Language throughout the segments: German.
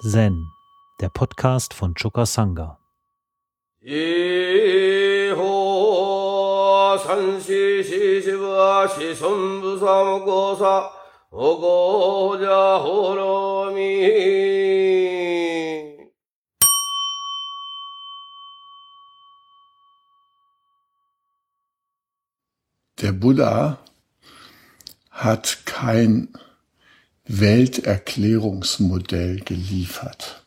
Zen, der Podcast von Chukasanga. Der Buddha hat kein Welterklärungsmodell geliefert.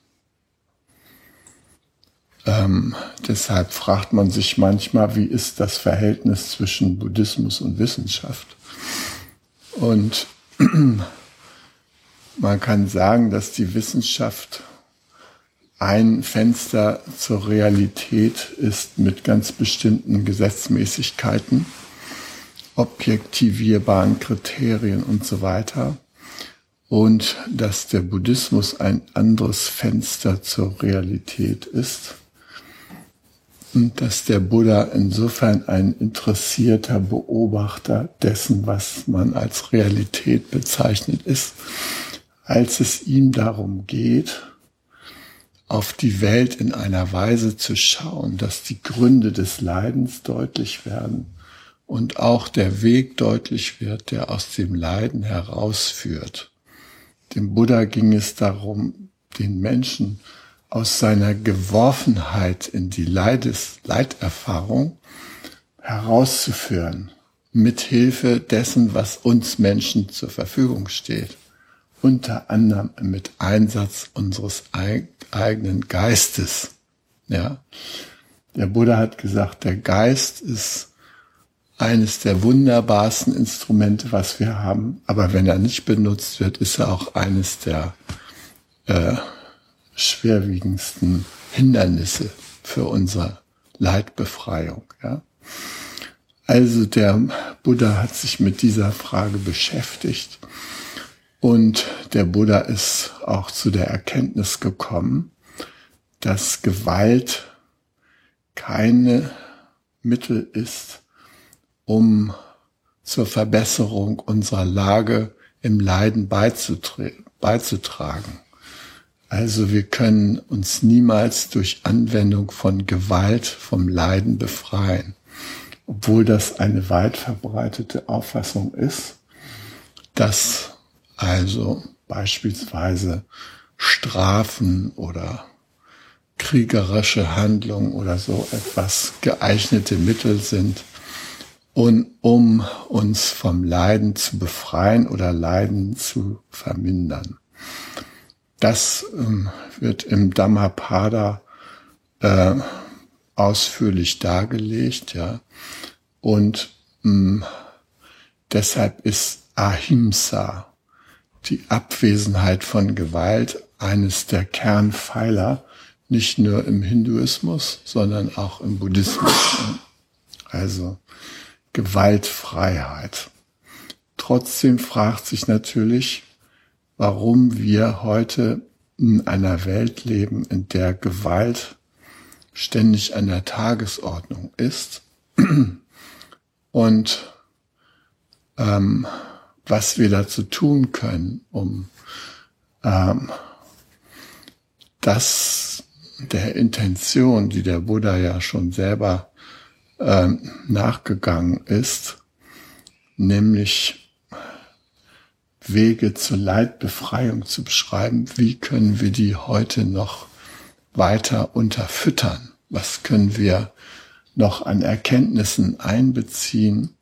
Ähm, deshalb fragt man sich manchmal, wie ist das Verhältnis zwischen Buddhismus und Wissenschaft? Und man kann sagen, dass die Wissenschaft ein Fenster zur Realität ist mit ganz bestimmten Gesetzmäßigkeiten, objektivierbaren Kriterien und so weiter. Und dass der Buddhismus ein anderes Fenster zur Realität ist und dass der Buddha insofern ein interessierter Beobachter dessen, was man als Realität bezeichnet ist, als es ihm darum geht, auf die Welt in einer Weise zu schauen, dass die Gründe des Leidens deutlich werden und auch der Weg deutlich wird, der aus dem Leiden herausführt. Dem Buddha ging es darum, den Menschen aus seiner Geworfenheit in die Leides Leiterfahrung herauszuführen, mit Hilfe dessen, was uns Menschen zur Verfügung steht, unter anderem mit Einsatz unseres eigenen Geistes. Ja, der Buddha hat gesagt, der Geist ist eines der wunderbarsten Instrumente, was wir haben. Aber wenn er nicht benutzt wird, ist er auch eines der äh, schwerwiegendsten Hindernisse für unsere Leidbefreiung. Ja? Also der Buddha hat sich mit dieser Frage beschäftigt und der Buddha ist auch zu der Erkenntnis gekommen, dass Gewalt keine Mittel ist, um zur Verbesserung unserer Lage im Leiden beizutragen. Also wir können uns niemals durch Anwendung von Gewalt vom Leiden befreien, obwohl das eine weit verbreitete Auffassung ist, dass also beispielsweise Strafen oder kriegerische Handlungen oder so etwas geeignete Mittel sind, und um uns vom Leiden zu befreien oder Leiden zu vermindern. Das ähm, wird im Dhammapada äh, ausführlich dargelegt, ja. Und ähm, deshalb ist Ahimsa, die Abwesenheit von Gewalt, eines der Kernpfeiler, nicht nur im Hinduismus, sondern auch im Buddhismus. Also Gewaltfreiheit. Trotzdem fragt sich natürlich, warum wir heute in einer Welt leben, in der Gewalt ständig an der Tagesordnung ist und ähm, was wir dazu tun können, um ähm, das der Intention, die der Buddha ja schon selber ähm, nachgegangen ist, nämlich Wege zur Leidbefreiung zu beschreiben. Wie können wir die heute noch weiter unterfüttern? Was können wir noch an Erkenntnissen einbeziehen,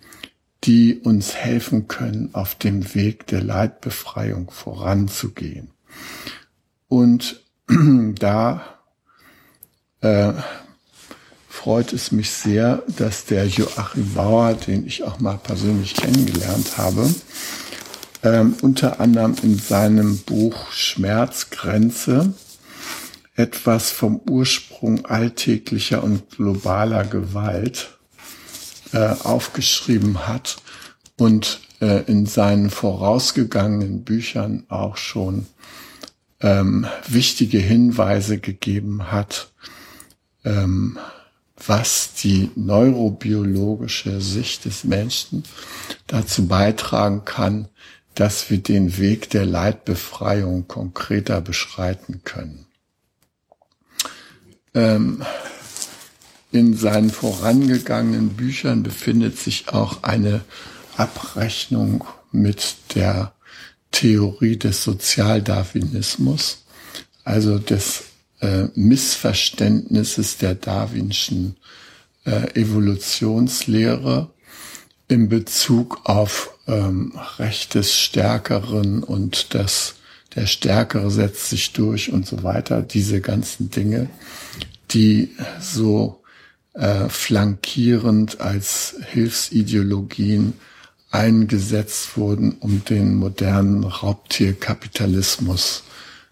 die uns helfen können, auf dem Weg der Leidbefreiung voranzugehen? Und da äh, freut es mich sehr, dass der Joachim Bauer, den ich auch mal persönlich kennengelernt habe, ähm, unter anderem in seinem Buch Schmerzgrenze etwas vom Ursprung alltäglicher und globaler Gewalt äh, aufgeschrieben hat und äh, in seinen vorausgegangenen Büchern auch schon ähm, wichtige Hinweise gegeben hat, ähm, was die neurobiologische Sicht des Menschen dazu beitragen kann, dass wir den Weg der Leidbefreiung konkreter beschreiten können. Ähm, in seinen vorangegangenen Büchern befindet sich auch eine Abrechnung mit der Theorie des Sozialdarwinismus, also des äh, Missverständnisses der darwinschen äh, Evolutionslehre in Bezug auf ähm, Recht des Stärkeren und das der Stärkere setzt sich durch und so weiter. Diese ganzen Dinge, die so äh, flankierend als Hilfsideologien eingesetzt wurden, um den modernen Raubtierkapitalismus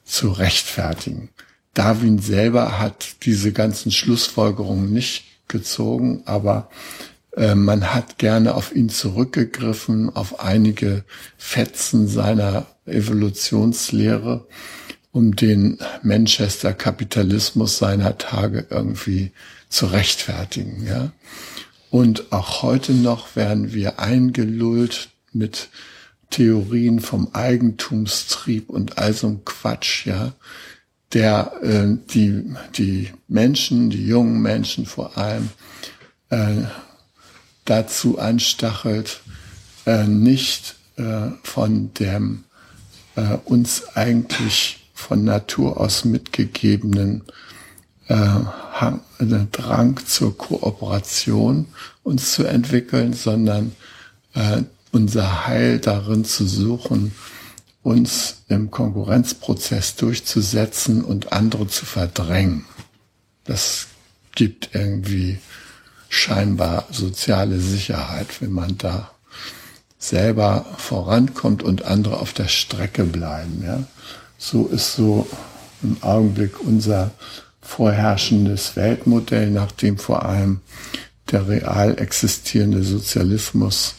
zu rechtfertigen. Darwin selber hat diese ganzen Schlussfolgerungen nicht gezogen, aber äh, man hat gerne auf ihn zurückgegriffen, auf einige Fetzen seiner Evolutionslehre, um den Manchester Kapitalismus seiner Tage irgendwie zu rechtfertigen, ja. Und auch heute noch werden wir eingelullt mit Theorien vom Eigentumstrieb und all so Quatsch, ja, der äh, die, die Menschen, die jungen Menschen vor allem, äh, dazu anstachelt, äh, nicht äh, von dem äh, uns eigentlich von Natur aus mitgegebenen äh, äh, Drang zur Kooperation uns zu entwickeln, sondern äh, unser Heil darin zu suchen, uns im Konkurrenzprozess durchzusetzen und andere zu verdrängen. Das gibt irgendwie scheinbar soziale Sicherheit, wenn man da selber vorankommt und andere auf der Strecke bleiben. Ja? So ist so im Augenblick unser vorherrschendes Weltmodell, nachdem vor allem der real existierende Sozialismus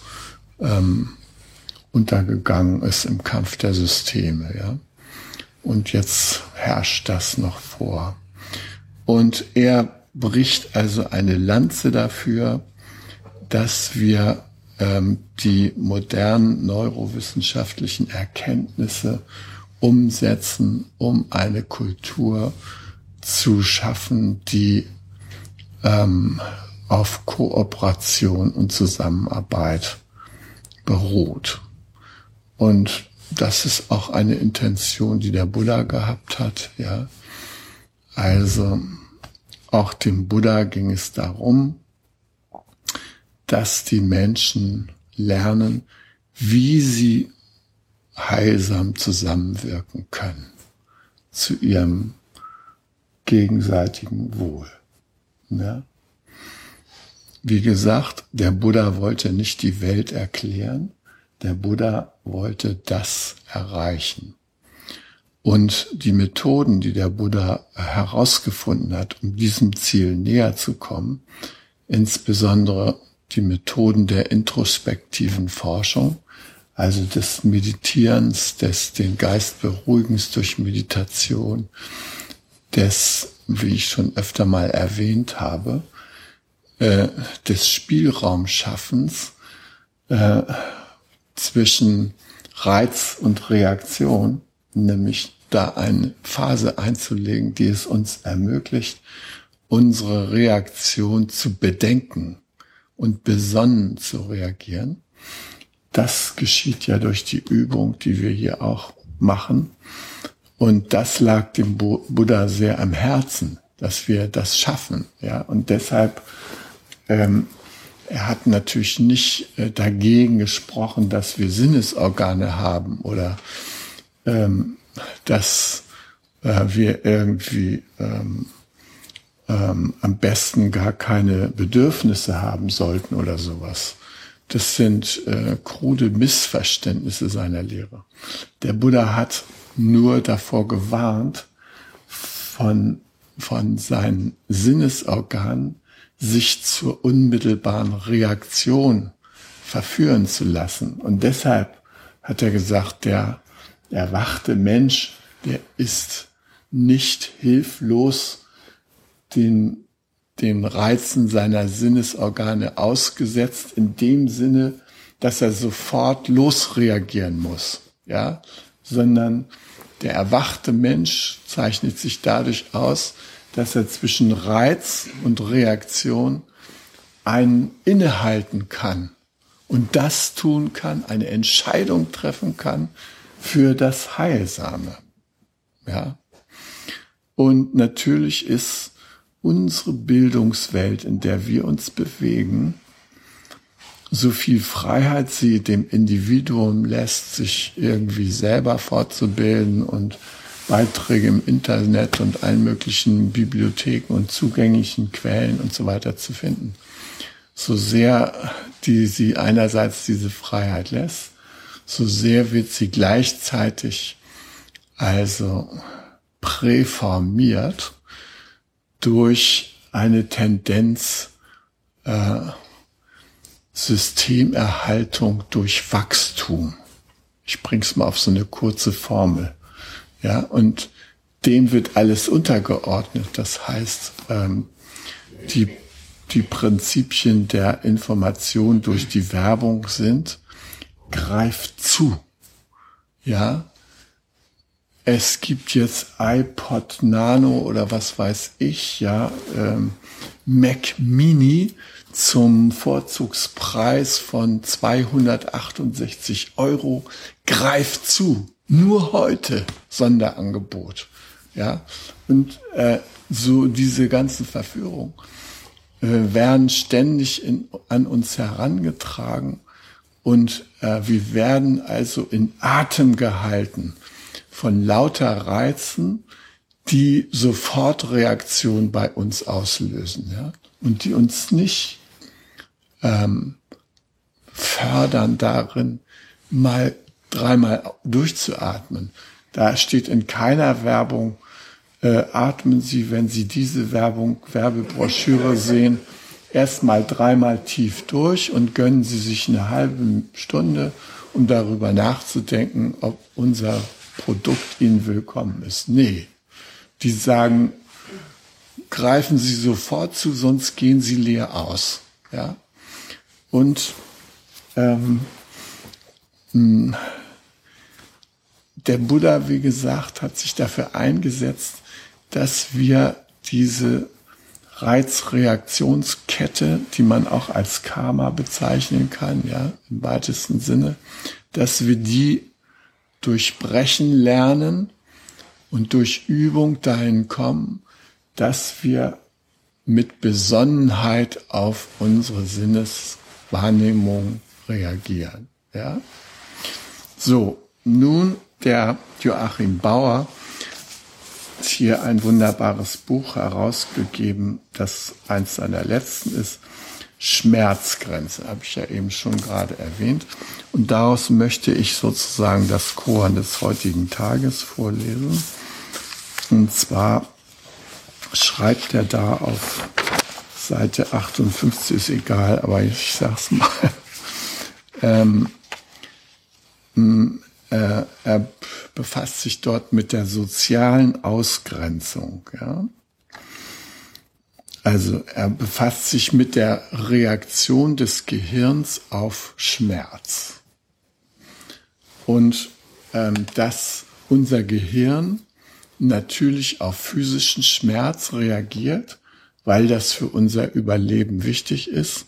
ähm, untergegangen ist im Kampf der Systeme. Ja? Und jetzt herrscht das noch vor. Und er bricht also eine Lanze dafür, dass wir ähm, die modernen neurowissenschaftlichen Erkenntnisse umsetzen, um eine Kultur zu schaffen, die ähm, auf Kooperation und Zusammenarbeit beruht. Und das ist auch eine Intention, die der Buddha gehabt hat, ja. Also, auch dem Buddha ging es darum, dass die Menschen lernen, wie sie heilsam zusammenwirken können zu ihrem gegenseitigen Wohl. Ja? Wie gesagt, der Buddha wollte nicht die Welt erklären, der Buddha wollte das erreichen. Und die Methoden, die der Buddha herausgefunden hat, um diesem Ziel näher zu kommen, insbesondere die Methoden der introspektiven Forschung, also des Meditierens, des den Geist beruhigens durch Meditation, des, wie ich schon öfter mal erwähnt habe, äh, des Spielraumschaffens äh, zwischen Reiz und Reaktion, nämlich da eine Phase einzulegen, die es uns ermöglicht, unsere Reaktion zu bedenken und besonnen zu reagieren. Das geschieht ja durch die Übung, die wir hier auch machen. Und das lag dem Buddha sehr am Herzen, dass wir das schaffen. Ja, und deshalb ähm, er hat natürlich nicht äh, dagegen gesprochen, dass wir Sinnesorgane haben oder ähm, dass äh, wir irgendwie ähm, ähm, am besten gar keine Bedürfnisse haben sollten oder sowas. Das sind äh, krude Missverständnisse seiner Lehre. Der Buddha hat nur davor gewarnt, von, von seinen Sinnesorganen sich zur unmittelbaren Reaktion verführen zu lassen. Und deshalb hat er gesagt, der erwachte Mensch, der ist nicht hilflos den, den Reizen seiner Sinnesorgane ausgesetzt, in dem Sinne, dass er sofort losreagieren muss, ja, sondern der erwachte Mensch zeichnet sich dadurch aus, dass er zwischen Reiz und Reaktion ein innehalten kann und das tun kann, eine Entscheidung treffen kann für das Heilsame. Ja. Und natürlich ist unsere Bildungswelt, in der wir uns bewegen, so viel Freiheit sie dem Individuum lässt, sich irgendwie selber fortzubilden und Beiträge im Internet und allen möglichen Bibliotheken und zugänglichen Quellen und so weiter zu finden. So sehr die sie einerseits diese Freiheit lässt, so sehr wird sie gleichzeitig also präformiert durch eine Tendenz äh, Systemerhaltung durch Wachstum. Ich bring's mal auf so eine kurze Formel. Ja, und dem wird alles untergeordnet. Das heißt, ähm, die, die Prinzipien der Information durch die Werbung sind, greift zu. Ja, es gibt jetzt iPod Nano oder was weiß ich, ja, ähm, Mac Mini zum Vorzugspreis von 268 Euro. Greift zu. Nur heute Sonderangebot. Ja, und äh, so diese ganzen Verführungen äh, werden ständig in, an uns herangetragen und äh, wir werden also in Atem gehalten von lauter Reizen, die Sofortreaktion bei uns auslösen, ja, und die uns nicht ähm, fördern darin, mal dreimal durchzuatmen. Da steht in keiner Werbung, äh, atmen Sie, wenn Sie diese Werbung, Werbebroschüre sehen, erstmal dreimal tief durch und gönnen Sie sich eine halbe Stunde, um darüber nachzudenken, ob unser Produkt Ihnen willkommen ist. Nee, die sagen, greifen Sie sofort zu, sonst gehen Sie leer aus. Ja, und ähm, hm, der Buddha, wie gesagt, hat sich dafür eingesetzt, dass wir diese Reizreaktionskette, die man auch als Karma bezeichnen kann, ja, im weitesten Sinne, dass wir die durchbrechen lernen und durch Übung dahin kommen, dass wir mit Besonnenheit auf unsere Sinnes Wahrnehmung reagieren. Ja? So, nun der Joachim Bauer hat hier ein wunderbares Buch herausgegeben, das eins seiner letzten ist. Schmerzgrenze, habe ich ja eben schon gerade erwähnt. Und daraus möchte ich sozusagen das Koran des heutigen Tages vorlesen. Und zwar schreibt er da auf Seite 58 ist egal, aber ich sag's mal. ähm, äh, er befasst sich dort mit der sozialen Ausgrenzung. Ja? Also er befasst sich mit der Reaktion des Gehirns auf Schmerz. Und ähm, dass unser Gehirn natürlich auf physischen Schmerz reagiert weil das für unser Überleben wichtig ist.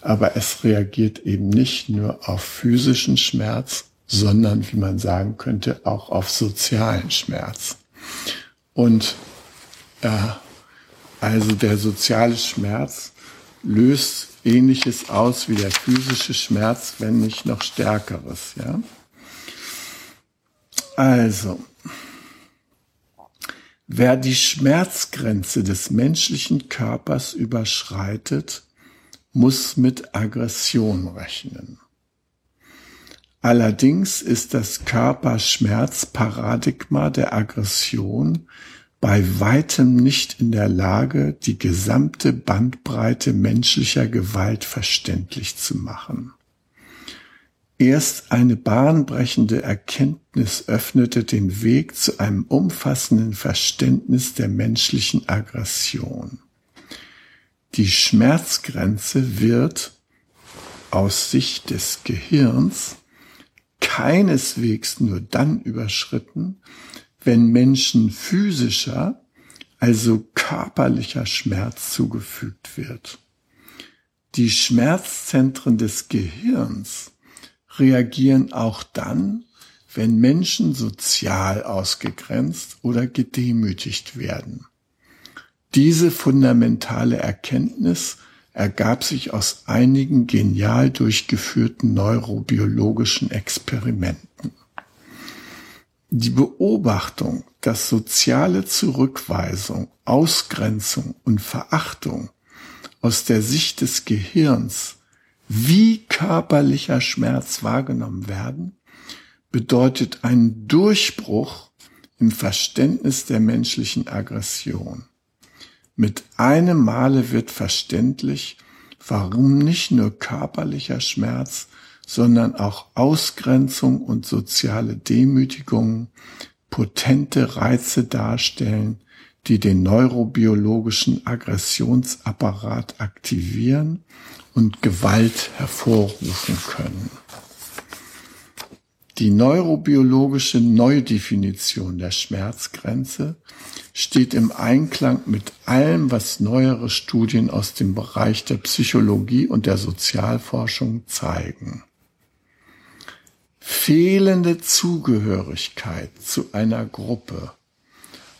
Aber es reagiert eben nicht nur auf physischen Schmerz, sondern, wie man sagen könnte, auch auf sozialen Schmerz. Und äh, also der soziale Schmerz löst ähnliches aus wie der physische Schmerz, wenn nicht noch stärkeres, ja. Also, Wer die Schmerzgrenze des menschlichen Körpers überschreitet, muss mit Aggression rechnen. Allerdings ist das Körperschmerzparadigma der Aggression bei weitem nicht in der Lage, die gesamte Bandbreite menschlicher Gewalt verständlich zu machen. Erst eine bahnbrechende Erkenntnis öffnete den Weg zu einem umfassenden Verständnis der menschlichen Aggression. Die Schmerzgrenze wird aus Sicht des Gehirns keineswegs nur dann überschritten, wenn Menschen physischer, also körperlicher Schmerz zugefügt wird. Die Schmerzzentren des Gehirns reagieren auch dann, wenn Menschen sozial ausgegrenzt oder gedemütigt werden. Diese fundamentale Erkenntnis ergab sich aus einigen genial durchgeführten neurobiologischen Experimenten. Die Beobachtung, dass soziale Zurückweisung, Ausgrenzung und Verachtung aus der Sicht des Gehirns wie körperlicher Schmerz wahrgenommen werden, bedeutet einen Durchbruch im Verständnis der menschlichen Aggression. Mit einem Male wird verständlich, warum nicht nur körperlicher Schmerz, sondern auch Ausgrenzung und soziale Demütigung potente Reize darstellen, die den neurobiologischen Aggressionsapparat aktivieren und Gewalt hervorrufen können. Die neurobiologische Neudefinition der Schmerzgrenze steht im Einklang mit allem, was neuere Studien aus dem Bereich der Psychologie und der Sozialforschung zeigen. Fehlende Zugehörigkeit zu einer Gruppe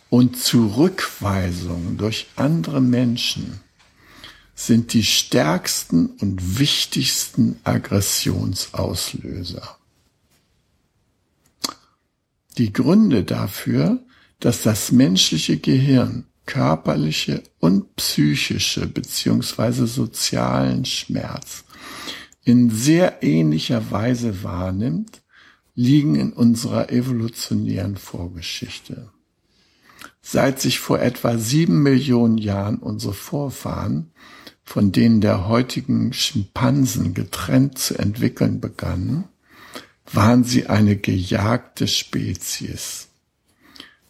und Zurückweisung durch andere Menschen sind die stärksten und wichtigsten Aggressionsauslöser. Die Gründe dafür, dass das menschliche Gehirn körperliche und psychische beziehungsweise sozialen Schmerz in sehr ähnlicher Weise wahrnimmt, liegen in unserer evolutionären Vorgeschichte. Seit sich vor etwa sieben Millionen Jahren unsere Vorfahren von denen der heutigen Schimpansen getrennt zu entwickeln begannen, waren sie eine gejagte Spezies.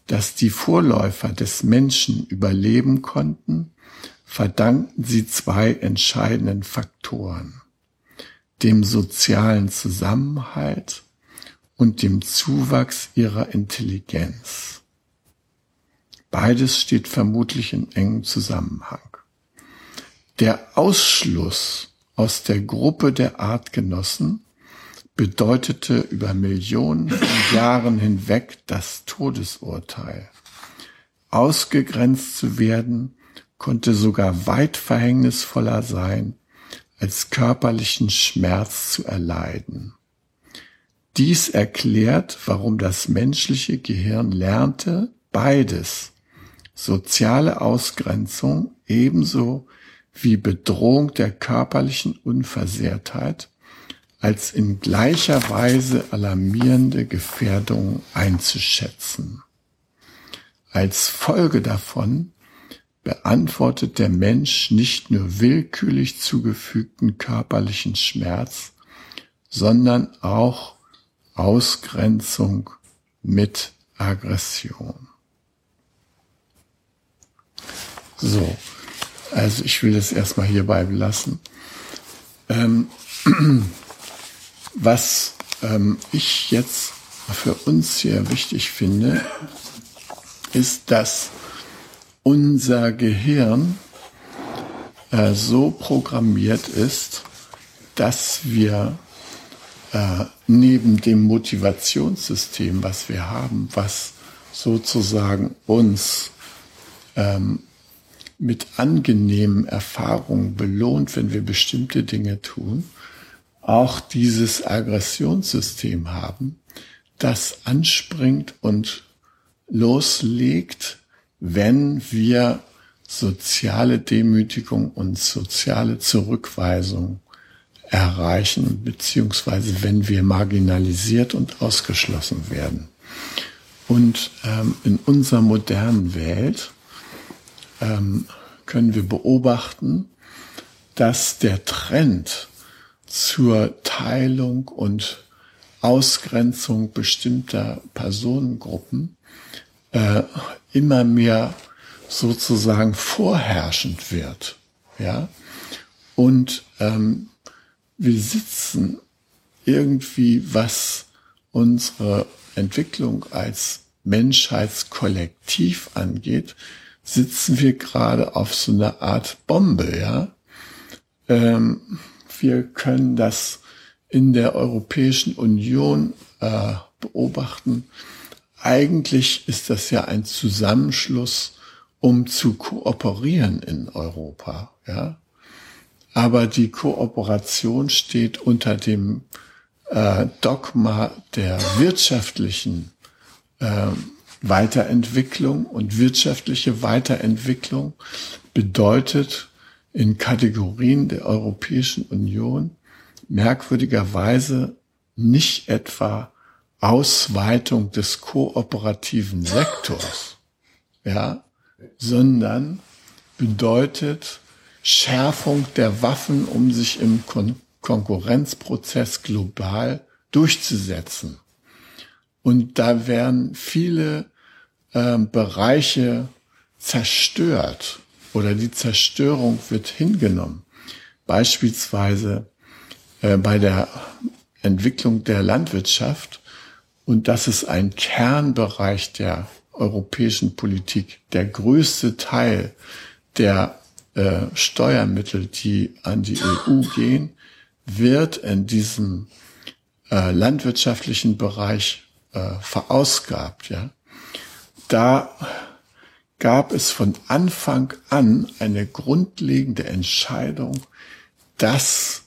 Dass die Vorläufer des Menschen überleben konnten, verdankten sie zwei entscheidenden Faktoren. Dem sozialen Zusammenhalt und dem Zuwachs ihrer Intelligenz. Beides steht vermutlich in engem Zusammenhang. Der Ausschluss aus der Gruppe der Artgenossen bedeutete über Millionen von Jahren hinweg das Todesurteil. Ausgegrenzt zu werden konnte sogar weit verhängnisvoller sein, als körperlichen Schmerz zu erleiden. Dies erklärt, warum das menschliche Gehirn lernte, beides, soziale Ausgrenzung ebenso wie Bedrohung der körperlichen Unversehrtheit als in gleicher Weise alarmierende Gefährdung einzuschätzen. Als Folge davon beantwortet der Mensch nicht nur willkürlich zugefügten körperlichen Schmerz, sondern auch Ausgrenzung mit Aggression. So, also ich will das erstmal hierbei belassen. Ähm, was ähm, ich jetzt für uns hier wichtig finde, ist, dass unser Gehirn äh, so programmiert ist, dass wir äh, neben dem Motivationssystem, was wir haben, was sozusagen uns ähm, mit angenehmen Erfahrungen belohnt, wenn wir bestimmte Dinge tun, auch dieses Aggressionssystem haben, das anspringt und loslegt, wenn wir soziale Demütigung und soziale Zurückweisung erreichen, beziehungsweise wenn wir marginalisiert und ausgeschlossen werden. Und ähm, in unserer modernen Welt ähm, können wir beobachten, dass der Trend zur Teilung und Ausgrenzung bestimmter Personengruppen äh, immer mehr sozusagen vorherrschend wird, ja, und ähm, wir sitzen irgendwie, was unsere Entwicklung als Menschheitskollektiv angeht, sitzen wir gerade auf so einer Art Bombe, ja. Ähm, wir können das in der Europäischen Union äh, beobachten. Eigentlich ist das ja ein Zusammenschluss, um zu kooperieren in Europa, ja. Aber die Kooperation steht unter dem äh, Dogma der wirtschaftlichen äh, Weiterentwicklung und wirtschaftliche Weiterentwicklung bedeutet in Kategorien der Europäischen Union merkwürdigerweise nicht etwa Ausweitung des kooperativen Sektors, ja, sondern bedeutet Schärfung der Waffen, um sich im Kon Konkurrenzprozess global durchzusetzen. Und da werden viele äh, Bereiche zerstört oder die Zerstörung wird hingenommen. Beispielsweise äh, bei der Entwicklung der Landwirtschaft. Und das ist ein Kernbereich der europäischen Politik. Der größte Teil der äh, Steuermittel, die an die EU gehen, wird in diesem äh, landwirtschaftlichen Bereich äh, verausgabt. Ja, da gab es von Anfang an eine grundlegende Entscheidung, dass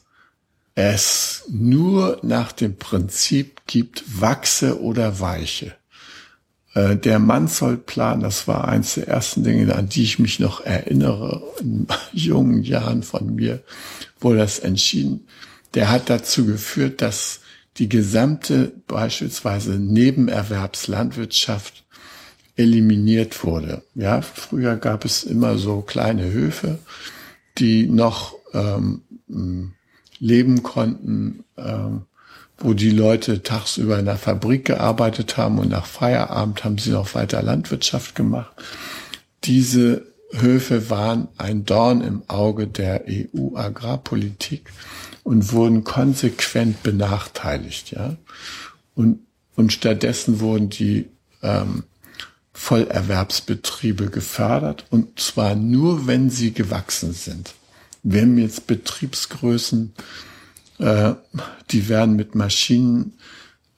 es nur nach dem Prinzip gibt, wachse oder weiche. Äh, der Mansholt-Plan, das war eins der ersten Dinge, an die ich mich noch erinnere, in jungen Jahren von mir, wo das entschieden. Der hat dazu geführt, dass die gesamte beispielsweise Nebenerwerbslandwirtschaft eliminiert wurde. Ja, früher gab es immer so kleine Höfe, die noch ähm, leben konnten, ähm, wo die Leute tagsüber in der Fabrik gearbeitet haben und nach Feierabend haben sie noch weiter Landwirtschaft gemacht. Diese Höfe waren ein Dorn im Auge der EU-Agrarpolitik und wurden konsequent benachteiligt, ja. Und, und stattdessen wurden die ähm, Vollerwerbsbetriebe gefördert und zwar nur, wenn sie gewachsen sind. Wir haben jetzt Betriebsgrößen, äh, die werden mit Maschinen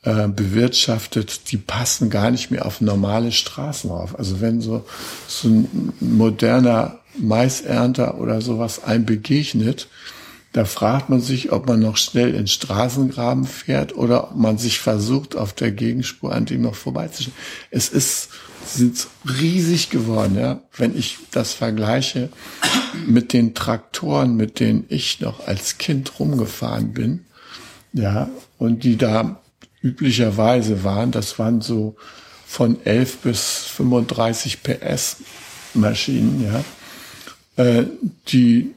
äh, bewirtschaftet, die passen gar nicht mehr auf normale Straßen auf. Also wenn so, so ein moderner Maisernter oder sowas einem begegnet, da fragt man sich, ob man noch schnell in Straßengraben fährt oder ob man sich versucht, auf der Gegenspur an dem noch vorbeizuschauen. Es ist, sind riesig geworden, ja. Wenn ich das vergleiche mit den Traktoren, mit denen ich noch als Kind rumgefahren bin, ja, und die da üblicherweise waren, das waren so von 11 bis 35 PS Maschinen, ja, äh, die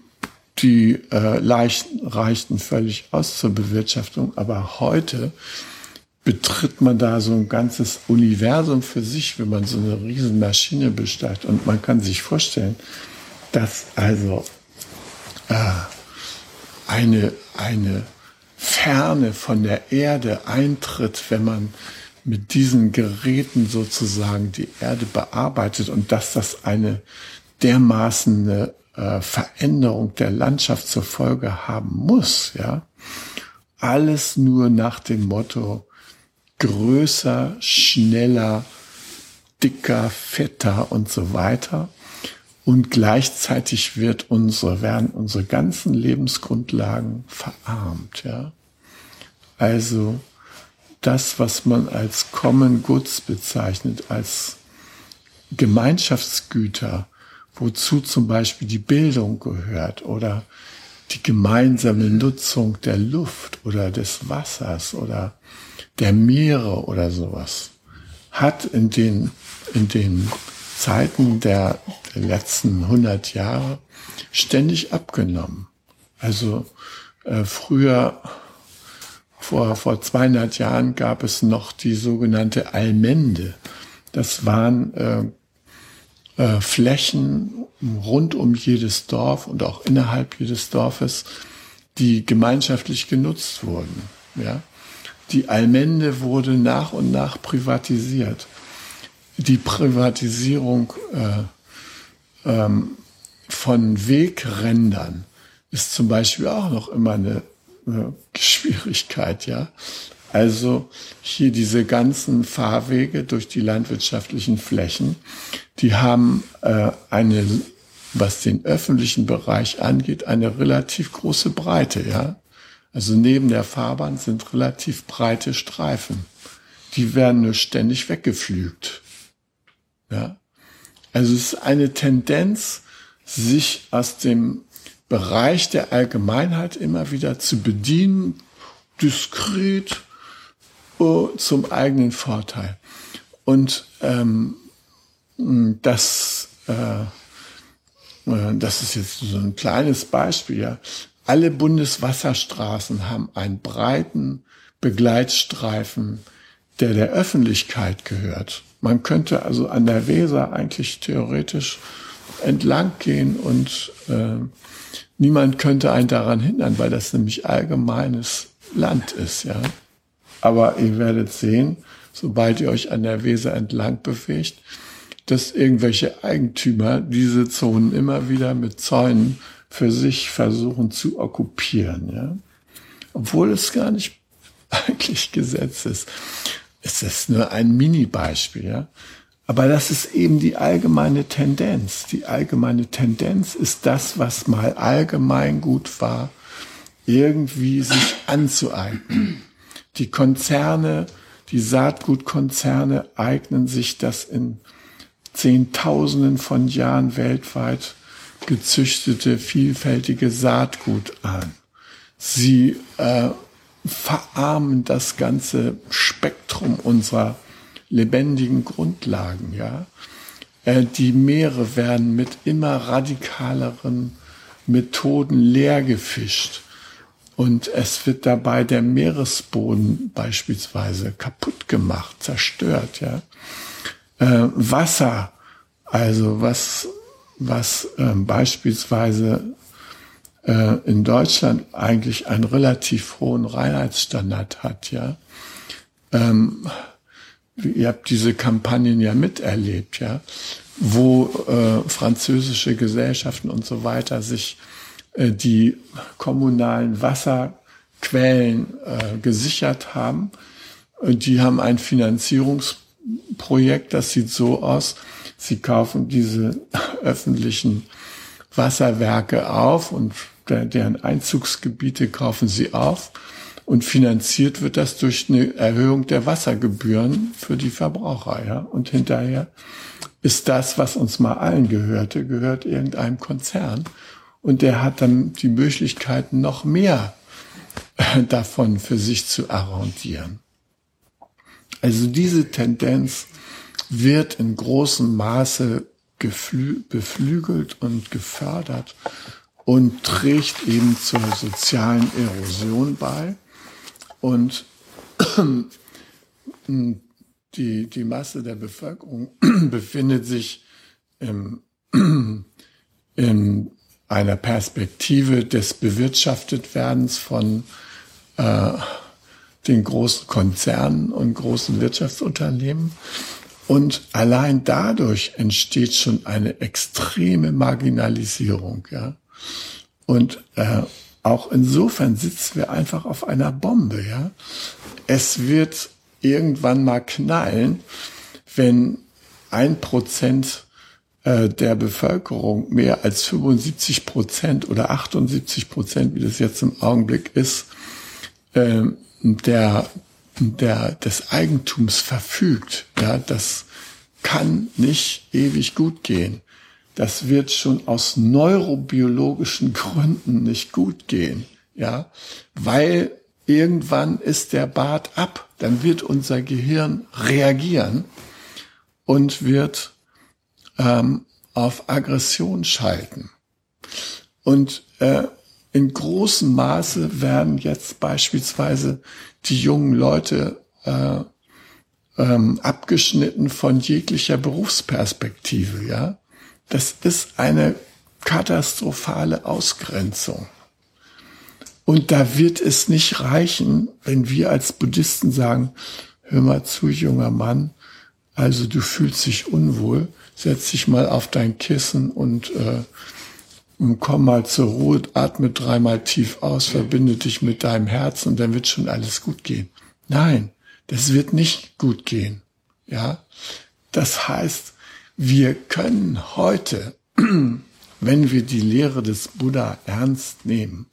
die äh, leichten, reichten völlig aus zur Bewirtschaftung. Aber heute betritt man da so ein ganzes Universum für sich, wenn man so eine riesen Maschine besteigt. Und man kann sich vorstellen, dass also äh, eine, eine Ferne von der Erde eintritt, wenn man mit diesen Geräten sozusagen die Erde bearbeitet und dass das eine dermaßen eine äh, Veränderung der Landschaft zur Folge haben muss, ja. Alles nur nach dem Motto größer, schneller, dicker, fetter und so weiter. Und gleichzeitig wird unsere, werden unsere ganzen Lebensgrundlagen verarmt, ja. Also, das, was man als Common Goods bezeichnet, als Gemeinschaftsgüter, wozu zum Beispiel die Bildung gehört oder die gemeinsame Nutzung der Luft oder des Wassers oder der Meere oder sowas, hat in den, in den Zeiten der, der letzten 100 Jahre ständig abgenommen. Also äh, früher, vor, vor 200 Jahren gab es noch die sogenannte Almende. Das waren äh, äh, Flächen rund um jedes Dorf und auch innerhalb jedes Dorfes, die gemeinschaftlich genutzt wurden. Ja? Die Allmende wurde nach und nach privatisiert. Die Privatisierung äh, ähm, von Wegrändern ist zum Beispiel auch noch immer eine äh, Schwierigkeit, ja. Also hier diese ganzen Fahrwege durch die landwirtschaftlichen Flächen, die haben äh, eine, was den öffentlichen Bereich angeht, eine relativ große Breite, ja. Also neben der Fahrbahn sind relativ breite Streifen. Die werden nur ständig weggeflügt. Ja. Also es ist eine Tendenz, sich aus dem Bereich der Allgemeinheit immer wieder zu bedienen, diskret uh, zum eigenen Vorteil. Und ähm, das, äh, äh, das ist jetzt so ein kleines Beispiel. Ja. Alle Bundeswasserstraßen haben einen breiten Begleitstreifen, der der Öffentlichkeit gehört. Man könnte also an der Weser eigentlich theoretisch entlang gehen und äh, niemand könnte einen daran hindern, weil das nämlich allgemeines Land ist, ja. Aber ihr werdet sehen, sobald ihr euch an der Weser entlang bewegt, dass irgendwelche Eigentümer diese Zonen immer wieder mit Zäunen für sich versuchen zu okkupieren, ja. Obwohl es gar nicht eigentlich Gesetz ist. Es ist nur ein Mini-Beispiel, ja. Aber das ist eben die allgemeine Tendenz. Die allgemeine Tendenz ist das, was mal allgemein gut war, irgendwie sich anzueignen. Die Konzerne, die Saatgutkonzerne eignen sich das in Zehntausenden von Jahren weltweit gezüchtete, vielfältige Saatgut an. Sie äh, verarmen das ganze Spektrum unserer lebendigen Grundlagen, ja. Äh, die Meere werden mit immer radikaleren Methoden leer gefischt. Und es wird dabei der Meeresboden beispielsweise kaputt gemacht, zerstört, ja. Äh, Wasser, also was, was äh, beispielsweise äh, in Deutschland eigentlich einen relativ hohen Reinheitsstandard hat, ja. Ähm, ihr habt diese Kampagnen ja miterlebt, ja, wo äh, französische Gesellschaften und so weiter sich äh, die kommunalen Wasserquellen äh, gesichert haben. Und die haben ein Finanzierungsprojekt, das sieht so aus, sie kaufen diese öffentlichen Wasserwerke auf und deren Einzugsgebiete kaufen sie auf und finanziert wird das durch eine Erhöhung der Wassergebühren für die Verbraucher, ja. Und hinterher ist das, was uns mal allen gehörte, gehört irgendeinem Konzern. Und der hat dann die Möglichkeit, noch mehr davon für sich zu arrondieren. Also diese Tendenz wird in großem Maße beflügelt und gefördert und trägt eben zur sozialen Erosion bei. Und die, die Masse der Bevölkerung befindet sich im, in einer Perspektive des Bewirtschaftetwerdens von äh, den großen Konzernen und großen Wirtschaftsunternehmen. Und allein dadurch entsteht schon eine extreme Marginalisierung, ja. Und äh, auch insofern sitzen wir einfach auf einer Bombe, ja. Es wird irgendwann mal knallen, wenn ein Prozent äh, der Bevölkerung mehr als 75 Prozent oder 78 Prozent, wie das jetzt im Augenblick ist, äh, der, der, des Eigentums verfügt. Ja, das kann nicht ewig gut gehen das wird schon aus neurobiologischen Gründen nicht gut gehen, ja, weil irgendwann ist der Bart ab, dann wird unser Gehirn reagieren und wird ähm, auf Aggression schalten. Und äh, in großem Maße werden jetzt beispielsweise die jungen Leute äh, ähm, abgeschnitten von jeglicher Berufsperspektive, ja. Das ist eine katastrophale Ausgrenzung. Und da wird es nicht reichen, wenn wir als Buddhisten sagen, hör mal zu, junger Mann, also du fühlst dich unwohl, setz dich mal auf dein Kissen und, äh, und komm mal zur Ruhe, atme dreimal tief aus, verbinde dich mit deinem Herzen und dann wird schon alles gut gehen. Nein, das wird nicht gut gehen. Ja, das heißt, wir können heute, wenn wir die Lehre des Buddha ernst nehmen,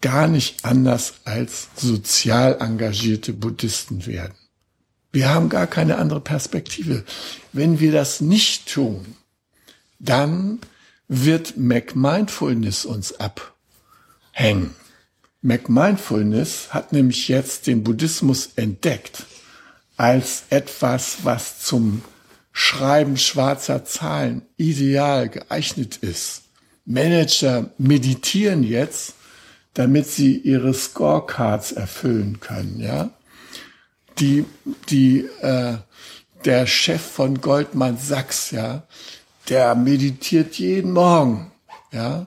gar nicht anders als sozial engagierte Buddhisten werden. Wir haben gar keine andere Perspektive. Wenn wir das nicht tun, dann wird McMindfulness uns abhängen. McMindfulness hat nämlich jetzt den Buddhismus entdeckt als etwas, was zum Schreiben schwarzer Zahlen ideal geeignet ist. Manager meditieren jetzt, damit sie ihre Scorecards erfüllen können, ja. Die, die, äh, der Chef von Goldman Sachs, ja, der meditiert jeden Morgen, ja.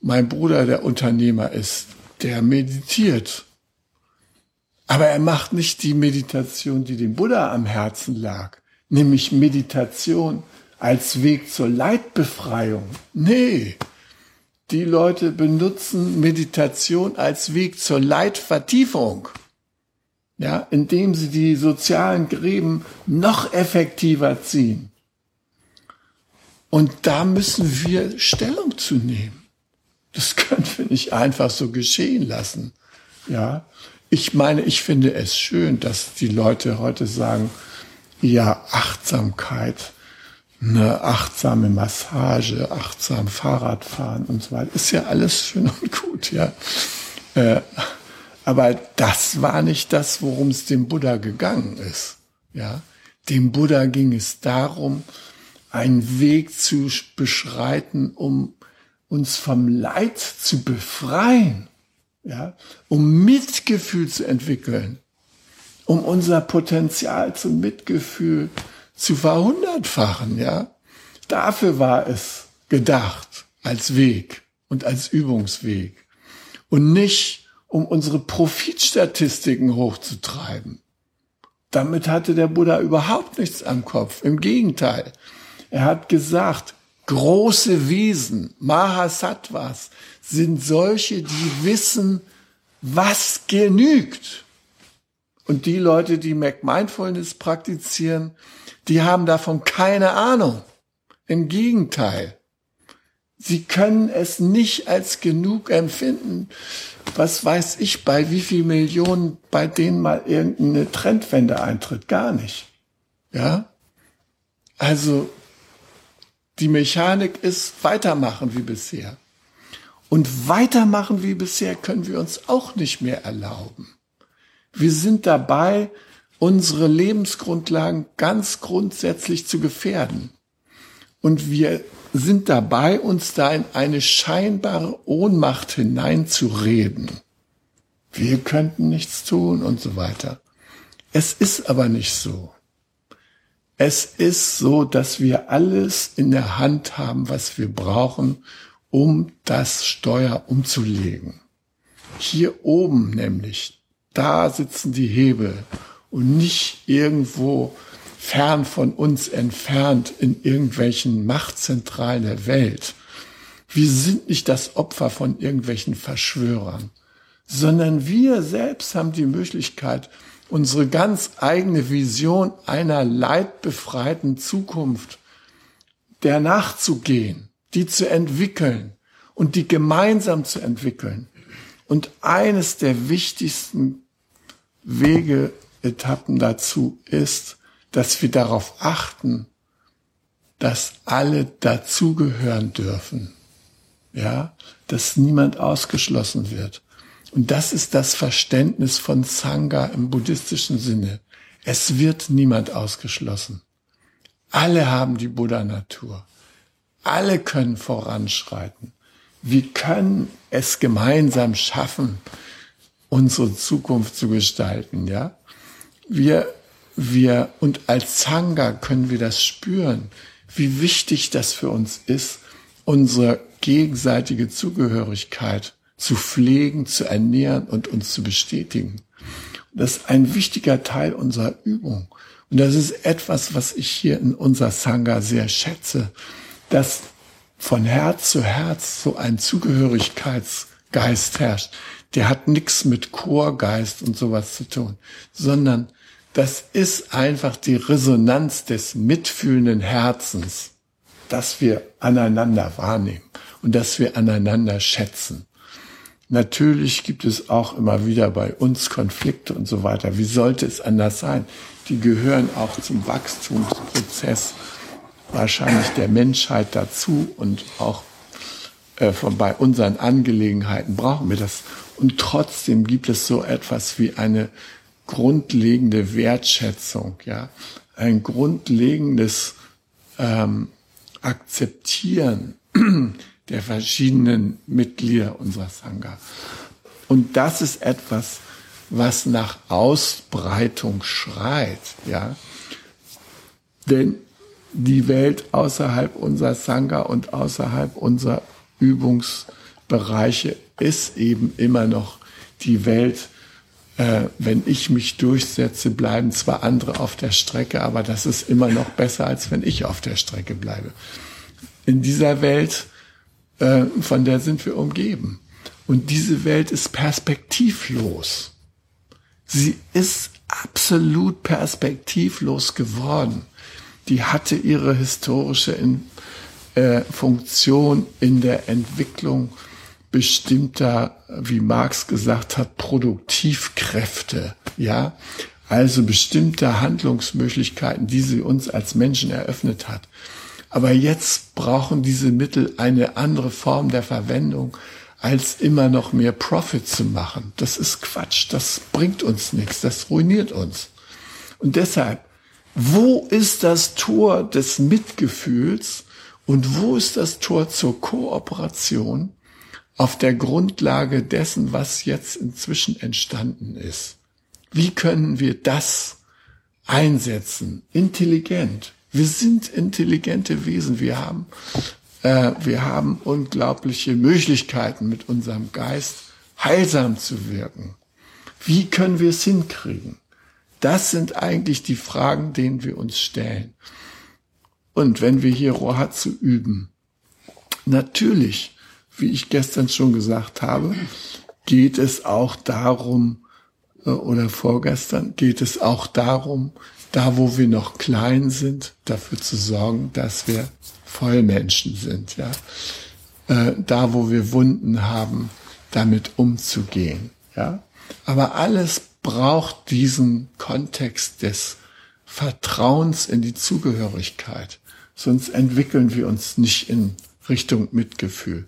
Mein Bruder, der Unternehmer ist, der meditiert. Aber er macht nicht die Meditation, die dem Buddha am Herzen lag nämlich Meditation als Weg zur Leidbefreiung. Nee, die Leute benutzen Meditation als Weg zur Leidvertiefung. Ja, indem sie die sozialen Gräben noch effektiver ziehen. Und da müssen wir Stellung zu nehmen. Das können wir nicht einfach so geschehen lassen. Ja, ich meine, ich finde es schön, dass die Leute heute sagen, ja Achtsamkeit, eine achtsame Massage, achtsam Fahrradfahren und so weiter. Ist ja alles schön und gut, ja. Äh, aber das war nicht das, worum es dem Buddha gegangen ist. Ja, dem Buddha ging es darum, einen Weg zu beschreiten, um uns vom Leid zu befreien, ja, um Mitgefühl zu entwickeln, um unser Potenzial zum Mitgefühl zu verhundertfachen, ja. Dafür war es gedacht als Weg und als Übungsweg und nicht um unsere Profitstatistiken hochzutreiben. Damit hatte der Buddha überhaupt nichts am Kopf. Im Gegenteil. Er hat gesagt, große Wesen, Mahasattvas, sind solche, die wissen, was genügt. Und die Leute, die McMindfulness praktizieren, die haben davon keine Ahnung. Im Gegenteil. Sie können es nicht als genug empfinden. Was weiß ich, bei wie viel Millionen, bei denen mal irgendeine Trendwende eintritt? Gar nicht. Ja? Also, die Mechanik ist weitermachen wie bisher. Und weitermachen wie bisher können wir uns auch nicht mehr erlauben. Wir sind dabei, unsere Lebensgrundlagen ganz grundsätzlich zu gefährden. Und wir sind dabei, uns da in eine scheinbare Ohnmacht hineinzureden. Wir könnten nichts tun und so weiter. Es ist aber nicht so. Es ist so, dass wir alles in der Hand haben, was wir brauchen, um das Steuer umzulegen. Hier oben nämlich, da sitzen die Hebel und nicht irgendwo fern von uns entfernt in irgendwelchen Machtzentralen der Welt. Wir sind nicht das Opfer von irgendwelchen Verschwörern, sondern wir selbst haben die Möglichkeit, unsere ganz eigene Vision einer leidbefreiten Zukunft der nachzugehen, die zu entwickeln und die gemeinsam zu entwickeln. Und eines der wichtigsten Wege, Etappen dazu ist, dass wir darauf achten, dass alle dazugehören dürfen. Ja, dass niemand ausgeschlossen wird. Und das ist das Verständnis von Sangha im buddhistischen Sinne. Es wird niemand ausgeschlossen. Alle haben die Buddha-Natur. Alle können voranschreiten. Wir können es gemeinsam schaffen, unsere Zukunft zu gestalten, ja. Wir, wir, und als Sangha können wir das spüren, wie wichtig das für uns ist, unsere gegenseitige Zugehörigkeit zu pflegen, zu ernähren und uns zu bestätigen. Das ist ein wichtiger Teil unserer Übung. Und das ist etwas, was ich hier in unserer Sangha sehr schätze, dass von Herz zu Herz so ein Zugehörigkeitsgeist herrscht. Der hat nichts mit Chorgeist und sowas zu tun, sondern das ist einfach die Resonanz des mitfühlenden Herzens, dass wir aneinander wahrnehmen und dass wir aneinander schätzen. Natürlich gibt es auch immer wieder bei uns Konflikte und so weiter. Wie sollte es anders sein? Die gehören auch zum Wachstumsprozess wahrscheinlich der Menschheit dazu und auch äh, von, bei unseren Angelegenheiten brauchen wir das. Und trotzdem gibt es so etwas wie eine grundlegende Wertschätzung, ja, ein grundlegendes ähm, Akzeptieren der verschiedenen Mitglieder unserer Sangha. Und das ist etwas, was nach Ausbreitung schreit, ja. Denn die Welt außerhalb unserer Sangha und außerhalb unserer Übungsbereiche ist eben immer noch die Welt äh, wenn ich mich durchsetze, bleiben zwar andere auf der Strecke, aber das ist immer noch besser, als wenn ich auf der Strecke bleibe. In dieser Welt, äh, von der sind wir umgeben. Und diese Welt ist perspektivlos. Sie ist absolut perspektivlos geworden. Die hatte ihre historische in, äh, Funktion in der Entwicklung bestimmter, wie Marx gesagt hat, Produktivkräfte, ja, also bestimmter Handlungsmöglichkeiten, die sie uns als Menschen eröffnet hat. Aber jetzt brauchen diese Mittel eine andere Form der Verwendung, als immer noch mehr Profit zu machen. Das ist Quatsch, das bringt uns nichts, das ruiniert uns. Und deshalb, wo ist das Tor des Mitgefühls und wo ist das Tor zur Kooperation? auf der Grundlage dessen, was jetzt inzwischen entstanden ist. Wie können wir das einsetzen? Intelligent. Wir sind intelligente Wesen. Wir haben, äh, wir haben unglaubliche Möglichkeiten mit unserem Geist heilsam zu wirken. Wie können wir es hinkriegen? Das sind eigentlich die Fragen, denen wir uns stellen. Und wenn wir hier Rohatsu üben, natürlich wie ich gestern schon gesagt habe, geht es auch darum, äh, oder vorgestern geht es auch darum, da wo wir noch klein sind, dafür zu sorgen, dass wir Vollmenschen sind, ja. Äh, da wo wir Wunden haben, damit umzugehen, ja. Aber alles braucht diesen Kontext des Vertrauens in die Zugehörigkeit. Sonst entwickeln wir uns nicht in Richtung Mitgefühl.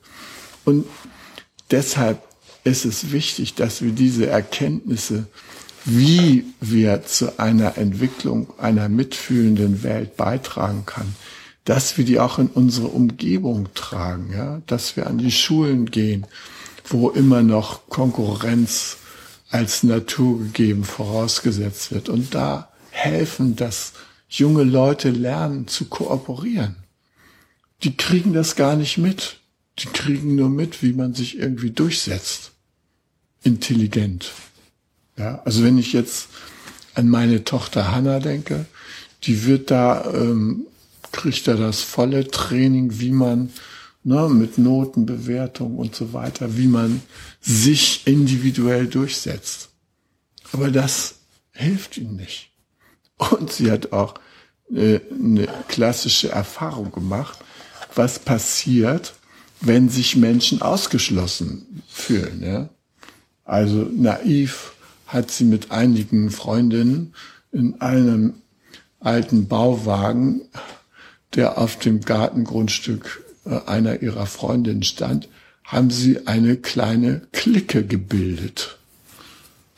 Und deshalb ist es wichtig, dass wir diese Erkenntnisse, wie wir zu einer Entwicklung einer mitfühlenden Welt beitragen kann, dass wir die auch in unsere Umgebung tragen, ja, dass wir an die Schulen gehen, wo immer noch Konkurrenz als naturgegeben vorausgesetzt wird und da helfen, dass junge Leute lernen zu kooperieren. Die kriegen das gar nicht mit die kriegen nur mit, wie man sich irgendwie durchsetzt. Intelligent. Ja, also wenn ich jetzt an meine Tochter Hanna denke, die wird da, ähm, kriegt da das volle Training, wie man ne, mit Notenbewertung und so weiter, wie man sich individuell durchsetzt. Aber das hilft ihm nicht. Und sie hat auch äh, eine klassische Erfahrung gemacht, was passiert, wenn sich Menschen ausgeschlossen fühlen. Ja? Also naiv hat sie mit einigen Freundinnen in einem alten Bauwagen, der auf dem Gartengrundstück äh, einer ihrer Freundinnen stand, haben sie eine kleine Clique gebildet.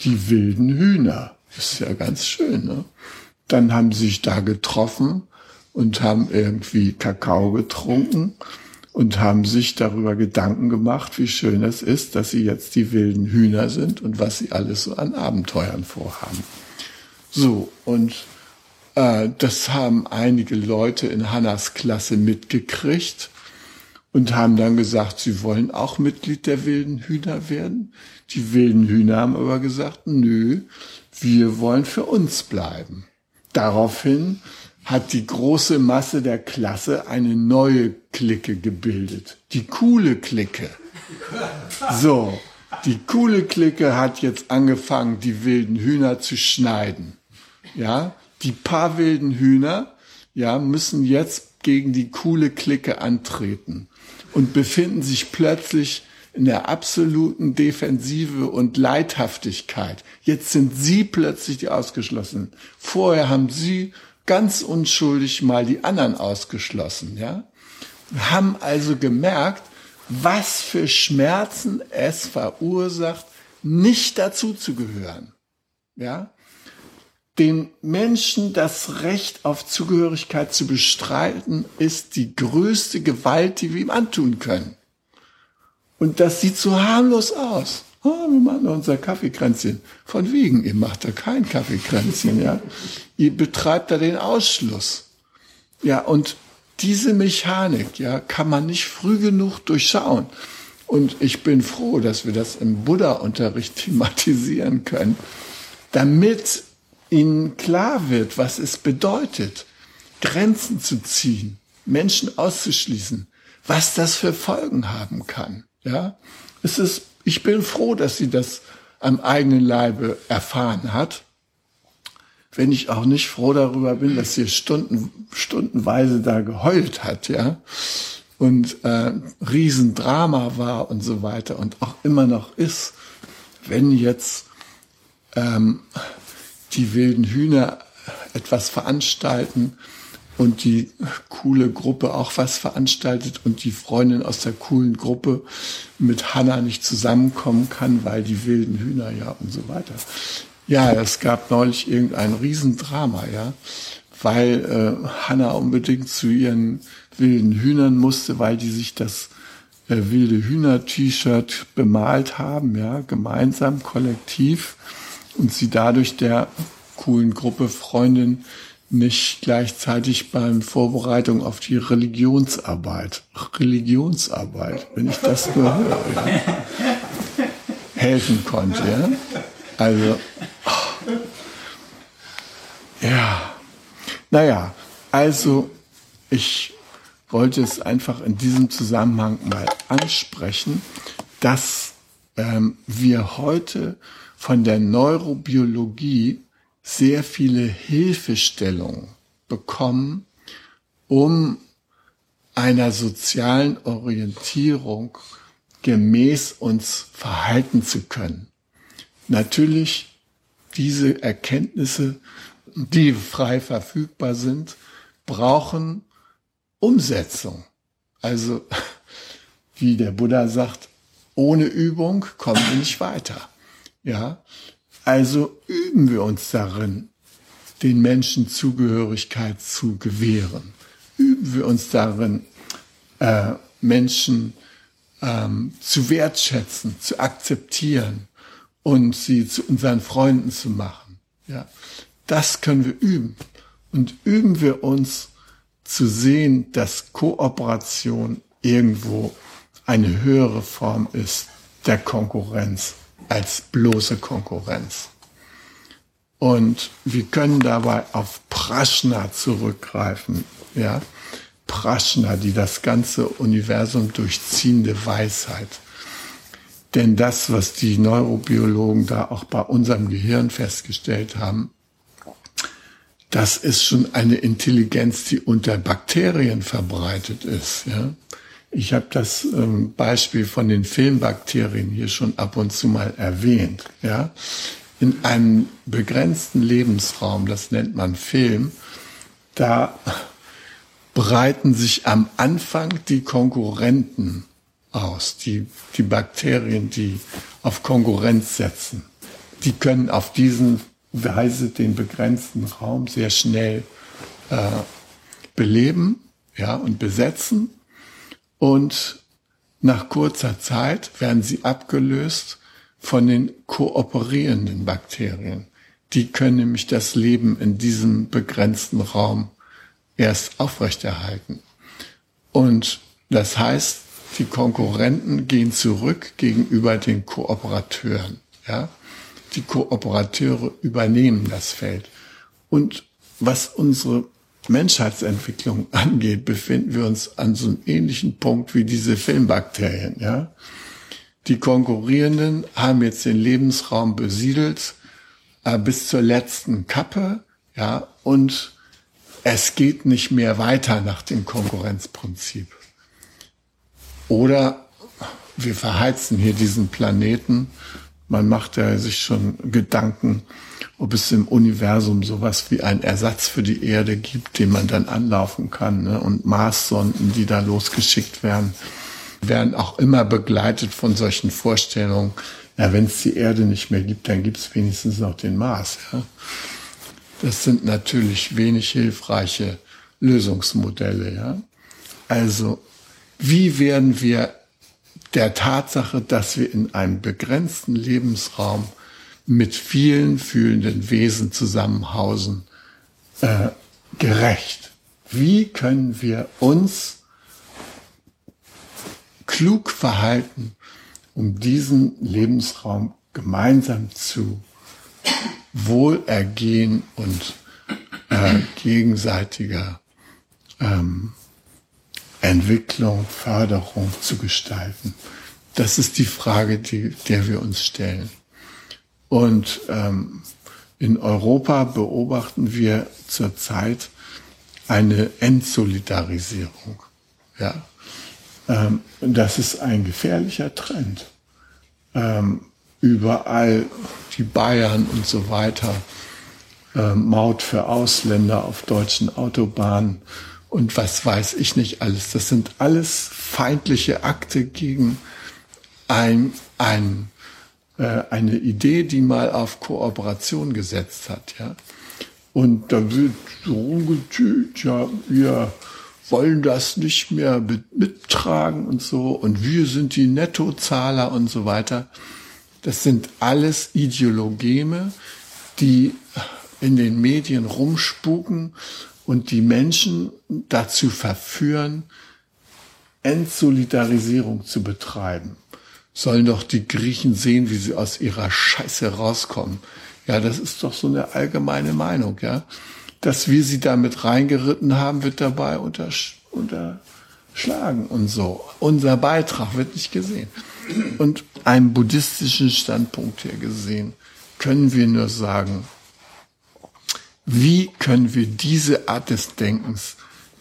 Die wilden Hühner. Ist ja ganz schön. Ne? Dann haben sie sich da getroffen und haben irgendwie Kakao getrunken und haben sich darüber Gedanken gemacht, wie schön es ist, dass sie jetzt die wilden Hühner sind und was sie alles so an Abenteuern vorhaben. So, und äh, das haben einige Leute in Hannas Klasse mitgekriegt. und haben dann gesagt, sie wollen auch Mitglied der wilden Hühner werden. Die wilden Hühner haben aber gesagt, nö, wir wollen für uns bleiben. Daraufhin hat die große Masse der Klasse eine neue Clique gebildet. Die coole Clique. So, die coole Clique hat jetzt angefangen, die wilden Hühner zu schneiden. Ja, die paar wilden Hühner, ja, müssen jetzt gegen die coole Clique antreten und befinden sich plötzlich in der absoluten Defensive und Leidhaftigkeit. Jetzt sind sie plötzlich die Ausgeschlossenen. Vorher haben sie ganz unschuldig mal die anderen ausgeschlossen, ja? Haben also gemerkt, was für Schmerzen es verursacht, nicht dazu zu gehören, ja? Den Menschen das Recht auf Zugehörigkeit zu bestreiten, ist die größte Gewalt, die wir ihm antun können. Und das sieht so harmlos aus. Oh, wir machen unser Kaffeekränzchen. Von wegen, ihr macht da kein Kaffeekränzchen, ja. Ihr betreibt da den Ausschluss. Ja, und diese Mechanik, ja, kann man nicht früh genug durchschauen. Und ich bin froh, dass wir das im Buddha-Unterricht thematisieren können, damit ihnen klar wird, was es bedeutet, Grenzen zu ziehen, Menschen auszuschließen, was das für Folgen haben kann. Ja, es ist, ich bin froh, dass sie das am eigenen Leibe erfahren hat. Wenn ich auch nicht froh darüber bin, dass sie Stunden, stundenweise da geheult hat, ja, und äh, Riesendrama war und so weiter und auch immer noch ist, wenn jetzt ähm, die wilden Hühner etwas veranstalten, und die coole Gruppe auch was veranstaltet und die Freundin aus der coolen Gruppe mit Hanna nicht zusammenkommen kann, weil die wilden Hühner ja und so weiter. Ja, es gab neulich irgendein Riesendrama, ja, weil äh, Hanna unbedingt zu ihren wilden Hühnern musste, weil die sich das äh, wilde Hühner-T-Shirt bemalt haben, ja, gemeinsam, kollektiv und sie dadurch der coolen Gruppe Freundin nicht gleichzeitig beim Vorbereitung auf die Religionsarbeit, Religionsarbeit, wenn ich das nur höre, ja, helfen konnte. Ja? Also, ja, naja, also ich wollte es einfach in diesem Zusammenhang mal ansprechen, dass ähm, wir heute von der Neurobiologie sehr viele Hilfestellungen bekommen, um einer sozialen Orientierung gemäß uns verhalten zu können. Natürlich diese Erkenntnisse, die frei verfügbar sind, brauchen Umsetzung. Also, wie der Buddha sagt, ohne Übung kommen wir nicht weiter. Ja, also üben wir uns darin, den Menschen Zugehörigkeit zu gewähren. Üben wir uns darin, äh, Menschen ähm, zu wertschätzen, zu akzeptieren und sie zu unseren Freunden zu machen. Ja, das können wir üben. Und üben wir uns zu sehen, dass Kooperation irgendwo eine höhere Form ist der Konkurrenz als bloße Konkurrenz. Und wir können dabei auf Praschna zurückgreifen, ja. Praschna, die das ganze Universum durchziehende Weisheit. Denn das, was die Neurobiologen da auch bei unserem Gehirn festgestellt haben, das ist schon eine Intelligenz, die unter Bakterien verbreitet ist. Ja? Ich habe das ähm, Beispiel von den Filmbakterien hier schon ab und zu mal erwähnt. Ja? In einem begrenzten Lebensraum, das nennt man Film, da breiten sich am Anfang die Konkurrenten aus, die, die Bakterien, die auf Konkurrenz setzen. Die können auf diesen Weise den begrenzten Raum sehr schnell äh, beleben ja, und besetzen und nach kurzer Zeit werden sie abgelöst von den kooperierenden Bakterien. Die können nämlich das Leben in diesem begrenzten Raum erst aufrechterhalten. Und das heißt, die Konkurrenten gehen zurück gegenüber den Kooperateuren. Ja? Die Kooperateure übernehmen das Feld. Und was unsere Menschheitsentwicklung angeht, befinden wir uns an so einem ähnlichen Punkt wie diese Filmbakterien. Ja? Die Konkurrierenden haben jetzt den Lebensraum besiedelt äh, bis zur letzten Kappe, ja, und es geht nicht mehr weiter nach dem Konkurrenzprinzip. Oder wir verheizen hier diesen Planeten. Man macht ja sich schon Gedanken, ob es im Universum sowas wie einen Ersatz für die Erde gibt, den man dann anlaufen kann. Ne? Und Marssonden, die da losgeschickt werden, werden auch immer begleitet von solchen Vorstellungen. Ja, wenn es die Erde nicht mehr gibt, dann gibt es wenigstens noch den Mars. Ja? Das sind natürlich wenig hilfreiche Lösungsmodelle. Ja? Also, wie werden wir der Tatsache, dass wir in einem begrenzten Lebensraum mit vielen fühlenden Wesen zusammenhausen, äh, gerecht? Wie können wir uns klug verhalten, um diesen Lebensraum gemeinsam zu Wohlergehen und äh, gegenseitiger ähm, Entwicklung, Förderung zu gestalten? Das ist die Frage, die, der wir uns stellen. Und ähm, in Europa beobachten wir zurzeit eine Entsolidarisierung. Ja, ähm, das ist ein gefährlicher Trend. Ähm, überall die Bayern und so weiter, äh, Maut für Ausländer auf deutschen Autobahnen und was weiß ich nicht alles. Das sind alles feindliche Akte gegen ein, ein, eine Idee, die mal auf Kooperation gesetzt hat. Ja? Und da wird rumgetüt, ja, wir wollen das nicht mehr mit, mittragen und so und wir sind die Nettozahler und so weiter. Das sind alles Ideologeme, die in den Medien rumspuken und die Menschen dazu verführen, Entsolidarisierung zu betreiben. Sollen doch die Griechen sehen, wie sie aus ihrer Scheiße rauskommen. Ja, das ist doch so eine allgemeine Meinung, ja. Dass wir sie damit reingeritten haben, wird dabei unterschlagen und so. Unser Beitrag wird nicht gesehen. Und einem buddhistischen Standpunkt her gesehen, können wir nur sagen, wie können wir diese Art des Denkens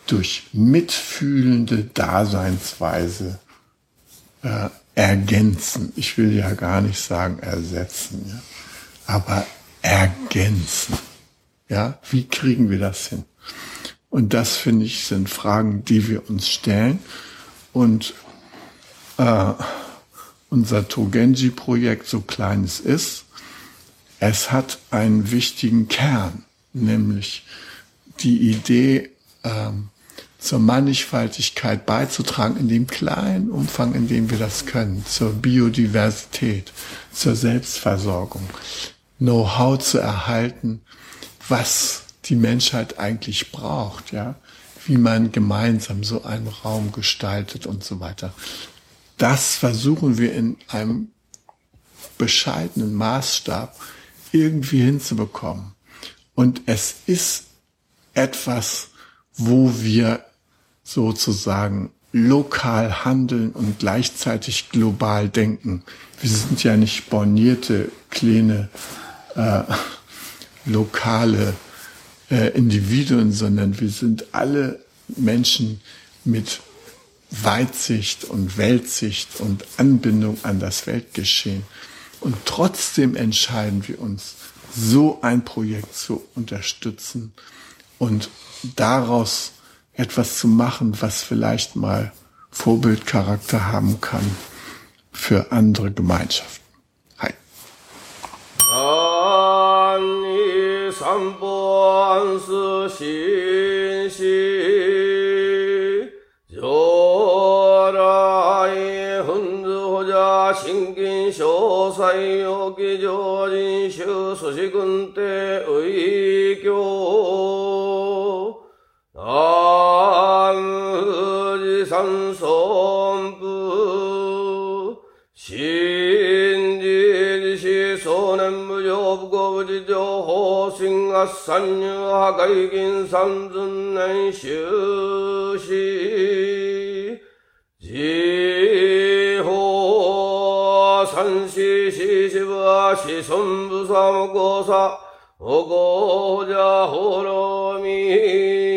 durch mitfühlende Daseinsweise äh, ergänzen? Ich will ja gar nicht sagen ersetzen, ja? aber ergänzen. Ja, wie kriegen wir das hin? Und das finde ich sind Fragen, die wir uns stellen. Und äh, unser Togenji-Projekt, so klein es ist, es hat einen wichtigen Kern, nämlich die Idee, ähm, zur Mannigfaltigkeit beizutragen, in dem kleinen Umfang, in dem wir das können, zur Biodiversität, zur Selbstversorgung, Know-how zu erhalten, was die Menschheit eigentlich braucht, ja, wie man gemeinsam so einen Raum gestaltet und so weiter. Das versuchen wir in einem bescheidenen Maßstab irgendwie hinzubekommen. Und es ist etwas, wo wir sozusagen lokal handeln und gleichzeitig global denken. Wir sind ja nicht bornierte, kleine, äh, lokale äh, Individuen, sondern wir sind alle Menschen mit Weitsicht und Weltsicht und Anbindung an das Weltgeschehen. Und trotzdem entscheiden wir uns, so ein Projekt zu unterstützen und daraus etwas zu machen, was vielleicht mal Vorbildcharakter haben kann für andere Gemeinschaften. Hi. 사이오기 조진슈 수시군대 의 合参入破壊銀三寸年終始自法三四四四部は子孫部三五差おごじゃほろみ